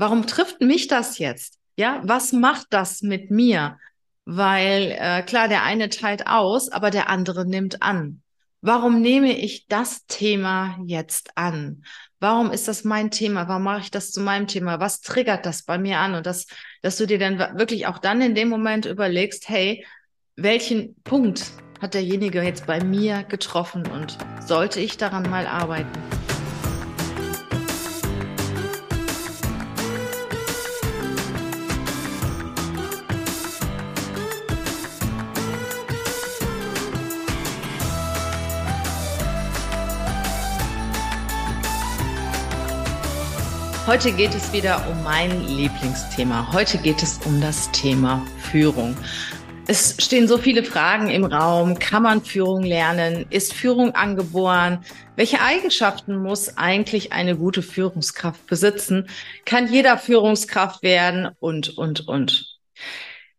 warum trifft mich das jetzt? Ja, was macht das mit mir? Weil äh, klar, der eine teilt aus, aber der andere nimmt an. Warum nehme ich das Thema jetzt an? Warum ist das mein Thema? Warum mache ich das zu meinem Thema? Was triggert das bei mir an? Und das, dass du dir dann wirklich auch dann in dem Moment überlegst, hey, welchen Punkt hat derjenige jetzt bei mir getroffen und sollte ich daran mal arbeiten? Heute geht es wieder um mein Lieblingsthema. Heute geht es um das Thema Führung. Es stehen so viele Fragen im Raum. Kann man Führung lernen? Ist Führung angeboren? Welche Eigenschaften muss eigentlich eine gute Führungskraft besitzen? Kann jeder Führungskraft werden? Und, und, und.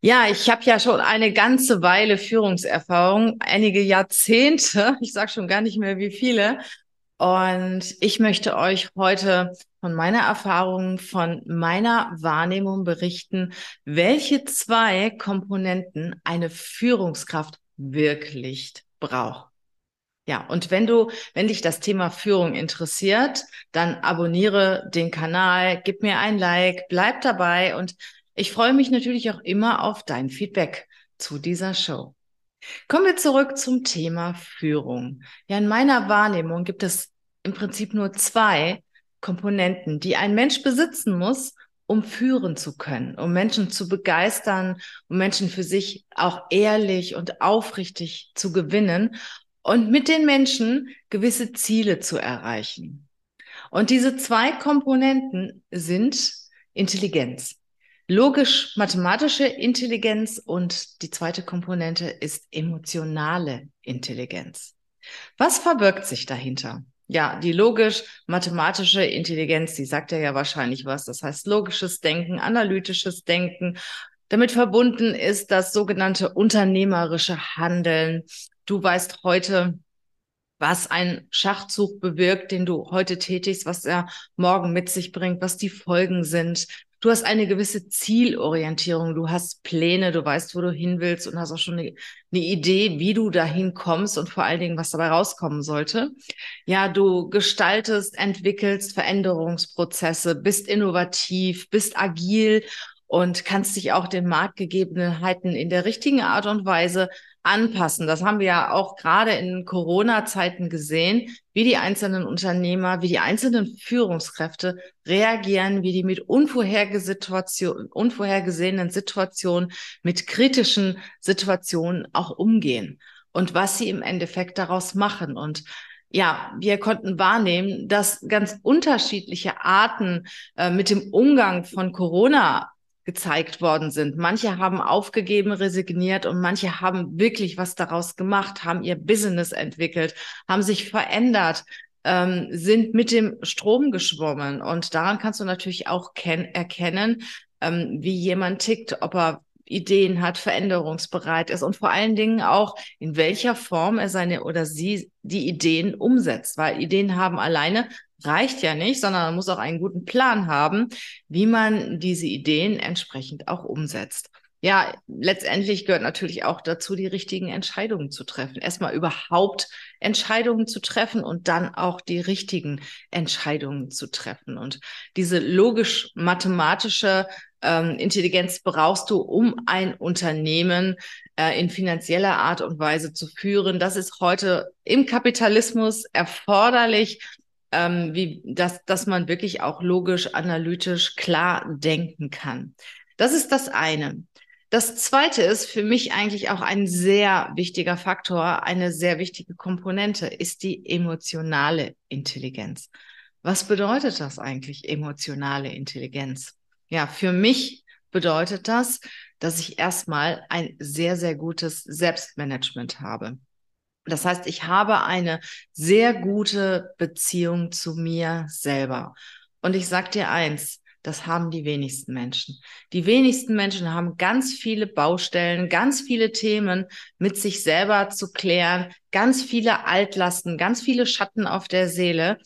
Ja, ich habe ja schon eine ganze Weile Führungserfahrung, einige Jahrzehnte, ich sage schon gar nicht mehr wie viele. Und ich möchte euch heute von meiner Erfahrung, von meiner Wahrnehmung berichten, welche zwei Komponenten eine Führungskraft wirklich braucht. Ja, und wenn du, wenn dich das Thema Führung interessiert, dann abonniere den Kanal, gib mir ein Like, bleib dabei und ich freue mich natürlich auch immer auf dein Feedback zu dieser Show. Kommen wir zurück zum Thema Führung. Ja, in meiner Wahrnehmung gibt es im Prinzip nur zwei Komponenten, die ein Mensch besitzen muss, um führen zu können, um Menschen zu begeistern, um Menschen für sich auch ehrlich und aufrichtig zu gewinnen und mit den Menschen gewisse Ziele zu erreichen. Und diese zwei Komponenten sind Intelligenz. Logisch-mathematische Intelligenz und die zweite Komponente ist emotionale Intelligenz. Was verbirgt sich dahinter? Ja, die logisch-mathematische Intelligenz, die sagt ja wahrscheinlich was. Das heißt logisches Denken, analytisches Denken. Damit verbunden ist das sogenannte unternehmerische Handeln. Du weißt heute, was ein Schachzug bewirkt, den du heute tätigst, was er morgen mit sich bringt, was die Folgen sind. Du hast eine gewisse Zielorientierung, du hast Pläne, du weißt, wo du hin willst und hast auch schon eine, eine Idee, wie du dahin kommst und vor allen Dingen, was dabei rauskommen sollte. Ja, du gestaltest, entwickelst Veränderungsprozesse, bist innovativ, bist agil und kannst dich auch den Marktgegebenheiten in der richtigen Art und Weise anpassen. Das haben wir ja auch gerade in Corona-Zeiten gesehen, wie die einzelnen Unternehmer, wie die einzelnen Führungskräfte reagieren, wie die mit unvorhergesehenen Situationen, mit kritischen Situationen auch umgehen und was sie im Endeffekt daraus machen. Und ja, wir konnten wahrnehmen, dass ganz unterschiedliche Arten äh, mit dem Umgang von Corona gezeigt worden sind. Manche haben aufgegeben, resigniert und manche haben wirklich was daraus gemacht, haben ihr Business entwickelt, haben sich verändert, ähm, sind mit dem Strom geschwommen. Und daran kannst du natürlich auch erkennen, ähm, wie jemand tickt, ob er Ideen hat, veränderungsbereit ist und vor allen Dingen auch, in welcher Form er seine oder sie die Ideen umsetzt. Weil Ideen haben alleine reicht ja nicht, sondern man muss auch einen guten Plan haben, wie man diese Ideen entsprechend auch umsetzt. Ja, letztendlich gehört natürlich auch dazu, die richtigen Entscheidungen zu treffen. Erstmal überhaupt Entscheidungen zu treffen und dann auch die richtigen Entscheidungen zu treffen. Und diese logisch-mathematische ähm, Intelligenz brauchst du, um ein Unternehmen äh, in finanzieller Art und Weise zu führen. Das ist heute im Kapitalismus erforderlich ähm, wie, dass, dass man wirklich auch logisch, analytisch klar denken kann. Das ist das eine. Das zweite ist für mich eigentlich auch ein sehr wichtiger Faktor, eine sehr wichtige Komponente, ist die emotionale Intelligenz. Was bedeutet das eigentlich, emotionale Intelligenz? Ja, für mich bedeutet das, dass ich erstmal ein sehr, sehr gutes Selbstmanagement habe. Das heißt, ich habe eine sehr gute Beziehung zu mir selber. Und ich sag dir eins, das haben die wenigsten Menschen. Die wenigsten Menschen haben ganz viele Baustellen, ganz viele Themen mit sich selber zu klären, ganz viele Altlasten, ganz viele Schatten auf der Seele.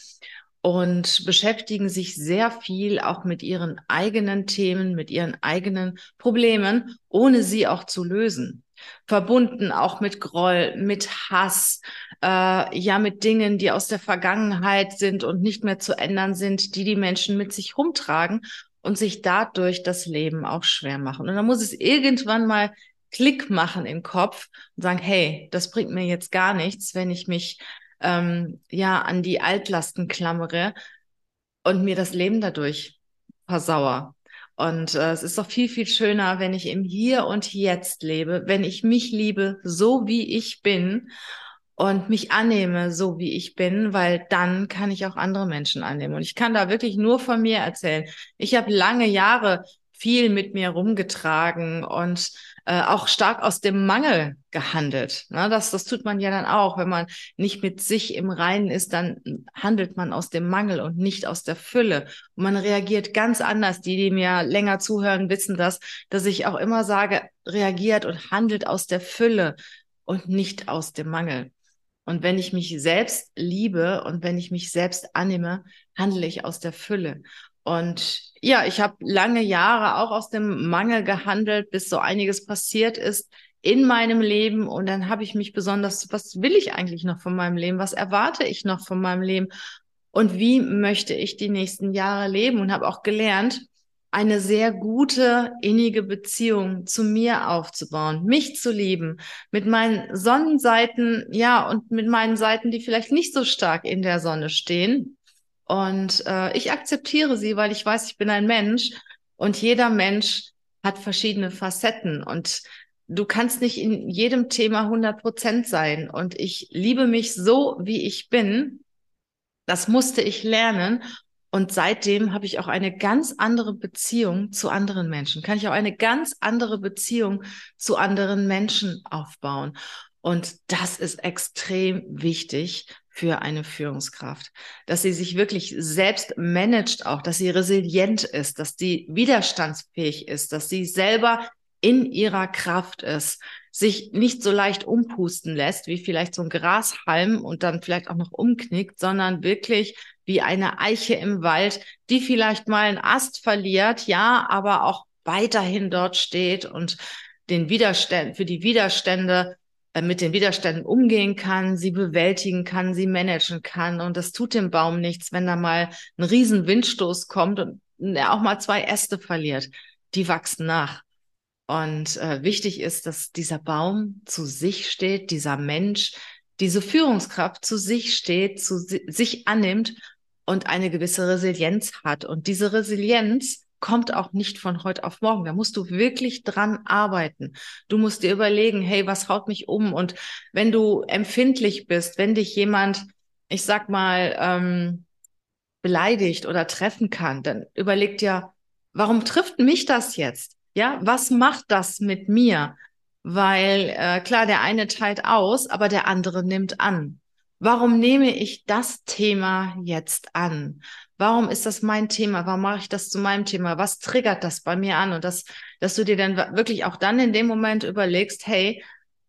Und beschäftigen sich sehr viel auch mit ihren eigenen Themen, mit ihren eigenen Problemen, ohne sie auch zu lösen. Verbunden auch mit Groll, mit Hass, äh, ja, mit Dingen, die aus der Vergangenheit sind und nicht mehr zu ändern sind, die die Menschen mit sich rumtragen und sich dadurch das Leben auch schwer machen. Und dann muss es irgendwann mal Klick machen im Kopf und sagen, hey, das bringt mir jetzt gar nichts, wenn ich mich ähm, ja an die Altlasten klammere und mir das Leben dadurch versauer. Und äh, es ist doch viel, viel schöner, wenn ich im Hier und Jetzt lebe, wenn ich mich liebe, so wie ich bin und mich annehme, so wie ich bin, weil dann kann ich auch andere Menschen annehmen. Und ich kann da wirklich nur von mir erzählen. Ich habe lange Jahre viel mit mir rumgetragen und äh, auch stark aus dem Mangel gehandelt. Ne? Das, das tut man ja dann auch. Wenn man nicht mit sich im Reinen ist, dann handelt man aus dem Mangel und nicht aus der Fülle. Und man reagiert ganz anders. Die, die mir länger zuhören, wissen das, dass ich auch immer sage, reagiert und handelt aus der Fülle und nicht aus dem Mangel. Und wenn ich mich selbst liebe und wenn ich mich selbst annehme, handle ich aus der Fülle. Und ja, ich habe lange Jahre auch aus dem Mangel gehandelt, bis so einiges passiert ist in meinem Leben. Und dann habe ich mich besonders, was will ich eigentlich noch von meinem Leben? Was erwarte ich noch von meinem Leben? Und wie möchte ich die nächsten Jahre leben? Und habe auch gelernt, eine sehr gute, innige Beziehung zu mir aufzubauen, mich zu lieben, mit meinen Sonnenseiten, ja, und mit meinen Seiten, die vielleicht nicht so stark in der Sonne stehen. Und äh, ich akzeptiere sie, weil ich weiß, ich bin ein Mensch und jeder Mensch hat verschiedene Facetten und du kannst nicht in jedem Thema 100 Prozent sein. Und ich liebe mich so, wie ich bin. Das musste ich lernen. Und seitdem habe ich auch eine ganz andere Beziehung zu anderen Menschen. Kann ich auch eine ganz andere Beziehung zu anderen Menschen aufbauen. Und das ist extrem wichtig für eine Führungskraft, dass sie sich wirklich selbst managt auch, dass sie resilient ist, dass sie widerstandsfähig ist, dass sie selber in ihrer Kraft ist, sich nicht so leicht umpusten lässt, wie vielleicht so ein Grashalm und dann vielleicht auch noch umknickt, sondern wirklich wie eine Eiche im Wald, die vielleicht mal einen Ast verliert, ja, aber auch weiterhin dort steht und den Widerstand, für die Widerstände mit den Widerständen umgehen kann, sie bewältigen kann, sie managen kann. Und das tut dem Baum nichts, wenn da mal ein riesen Windstoß kommt und er auch mal zwei Äste verliert. Die wachsen nach. Und äh, wichtig ist, dass dieser Baum zu sich steht, dieser Mensch, diese Führungskraft zu sich steht, zu si sich annimmt und eine gewisse Resilienz hat. Und diese Resilienz kommt auch nicht von heute auf morgen. Da musst du wirklich dran arbeiten. Du musst dir überlegen, hey, was haut mich um? Und wenn du empfindlich bist, wenn dich jemand, ich sag mal, ähm, beleidigt oder treffen kann, dann überleg dir, warum trifft mich das jetzt? Ja, was macht das mit mir? Weil äh, klar, der eine teilt aus, aber der andere nimmt an. Warum nehme ich das Thema jetzt an? Warum ist das mein Thema? Warum mache ich das zu meinem Thema? Was triggert das bei mir an? Und das, dass du dir dann wirklich auch dann in dem Moment überlegst, hey,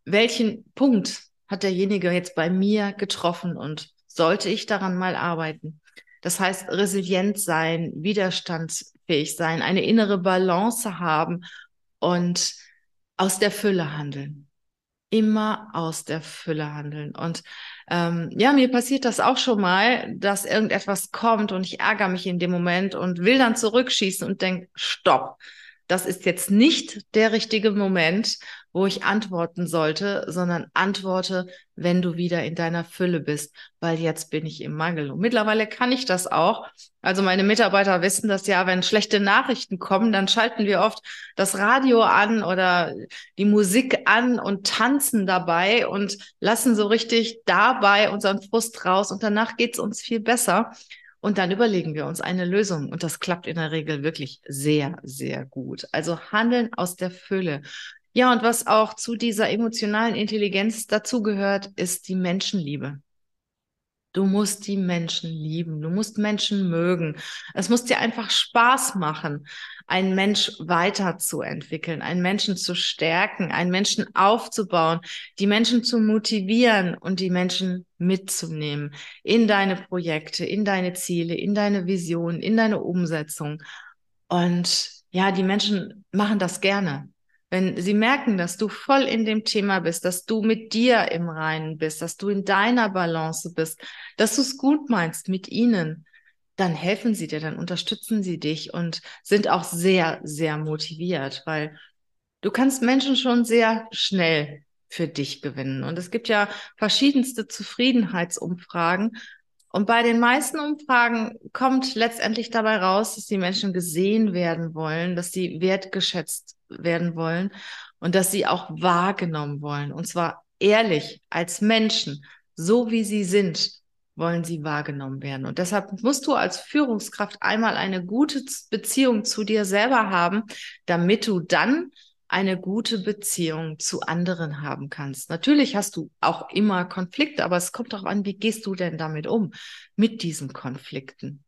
welchen Punkt hat derjenige jetzt bei mir getroffen und sollte ich daran mal arbeiten? Das heißt, resilient sein, widerstandsfähig sein, eine innere Balance haben und aus der Fülle handeln. Immer aus der Fülle handeln. Und ähm, ja, mir passiert das auch schon mal, dass irgendetwas kommt und ich ärgere mich in dem Moment und will dann zurückschießen und denke, stopp, das ist jetzt nicht der richtige Moment, wo ich antworten sollte, sondern antworte, wenn du wieder in deiner Fülle bist, weil jetzt bin ich im Mangel. Und mittlerweile kann ich das auch. Also meine Mitarbeiter wissen das ja, wenn schlechte Nachrichten kommen, dann schalten wir oft das Radio an oder die Musik an und tanzen dabei und lassen so richtig dabei unseren Frust raus und danach geht's uns viel besser. Und dann überlegen wir uns eine Lösung. Und das klappt in der Regel wirklich sehr, sehr gut. Also handeln aus der Fülle. Ja, und was auch zu dieser emotionalen Intelligenz dazugehört, ist die Menschenliebe. Du musst die Menschen lieben, du musst Menschen mögen. Es muss dir einfach Spaß machen, einen Mensch weiterzuentwickeln, einen Menschen zu stärken, einen Menschen aufzubauen, die Menschen zu motivieren und die Menschen mitzunehmen in deine Projekte, in deine Ziele, in deine Vision, in deine Umsetzung. Und ja, die Menschen machen das gerne. Wenn sie merken, dass du voll in dem Thema bist, dass du mit dir im Reinen bist, dass du in deiner Balance bist, dass du es gut meinst mit ihnen, dann helfen sie dir, dann unterstützen sie dich und sind auch sehr, sehr motiviert, weil du kannst Menschen schon sehr schnell für dich gewinnen. Und es gibt ja verschiedenste Zufriedenheitsumfragen. Und bei den meisten Umfragen kommt letztendlich dabei raus, dass die Menschen gesehen werden wollen, dass sie wertgeschätzt werden wollen und dass sie auch wahrgenommen wollen. Und zwar ehrlich als Menschen, so wie sie sind, wollen sie wahrgenommen werden. Und deshalb musst du als Führungskraft einmal eine gute Beziehung zu dir selber haben, damit du dann eine gute Beziehung zu anderen haben kannst. Natürlich hast du auch immer Konflikte, aber es kommt darauf an, wie gehst du denn damit um, mit diesen Konflikten.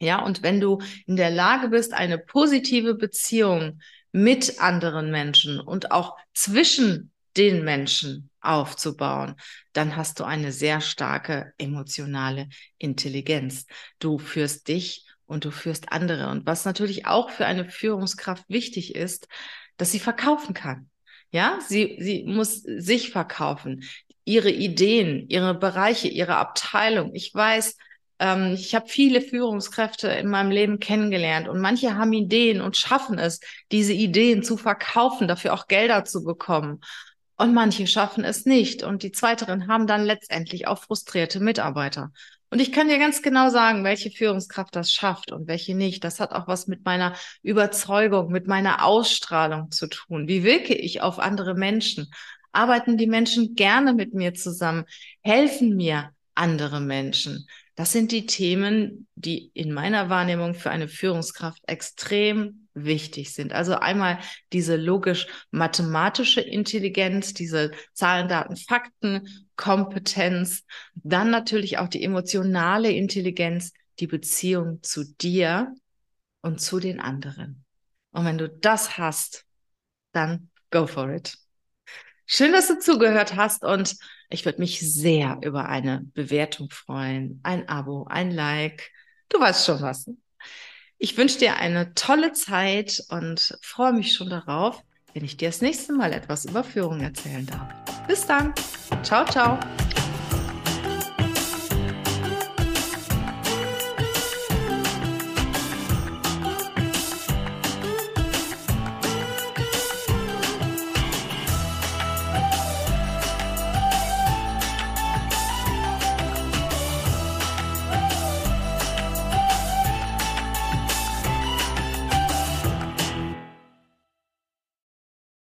Ja, und wenn du in der Lage bist, eine positive Beziehung mit anderen Menschen und auch zwischen den Menschen aufzubauen, dann hast du eine sehr starke emotionale Intelligenz. Du führst dich und du führst andere. Und was natürlich auch für eine Führungskraft wichtig ist, dass sie verkaufen kann. Ja, sie, sie muss sich verkaufen, ihre Ideen, ihre Bereiche, ihre Abteilung. Ich weiß, ähm, ich habe viele Führungskräfte in meinem Leben kennengelernt und manche haben Ideen und schaffen es, diese Ideen zu verkaufen, dafür auch Gelder zu bekommen. Und manche schaffen es nicht. Und die Zweiteren haben dann letztendlich auch frustrierte Mitarbeiter. Und ich kann dir ganz genau sagen, welche Führungskraft das schafft und welche nicht. Das hat auch was mit meiner Überzeugung, mit meiner Ausstrahlung zu tun. Wie wirke ich auf andere Menschen? Arbeiten die Menschen gerne mit mir zusammen? Helfen mir andere Menschen? Das sind die Themen, die in meiner Wahrnehmung für eine Führungskraft extrem wichtig sind. Also einmal diese logisch-mathematische Intelligenz, diese Zahlen, Daten, Fakten, Kompetenz, dann natürlich auch die emotionale Intelligenz, die Beziehung zu dir und zu den anderen. Und wenn du das hast, dann go for it. Schön, dass du zugehört hast und ich würde mich sehr über eine Bewertung freuen, ein Abo, ein Like. Du weißt schon was. Ich wünsche dir eine tolle Zeit und freue mich schon darauf, wenn ich dir das nächste Mal etwas über Führung erzählen darf. Bis dann. Ciao, ciao.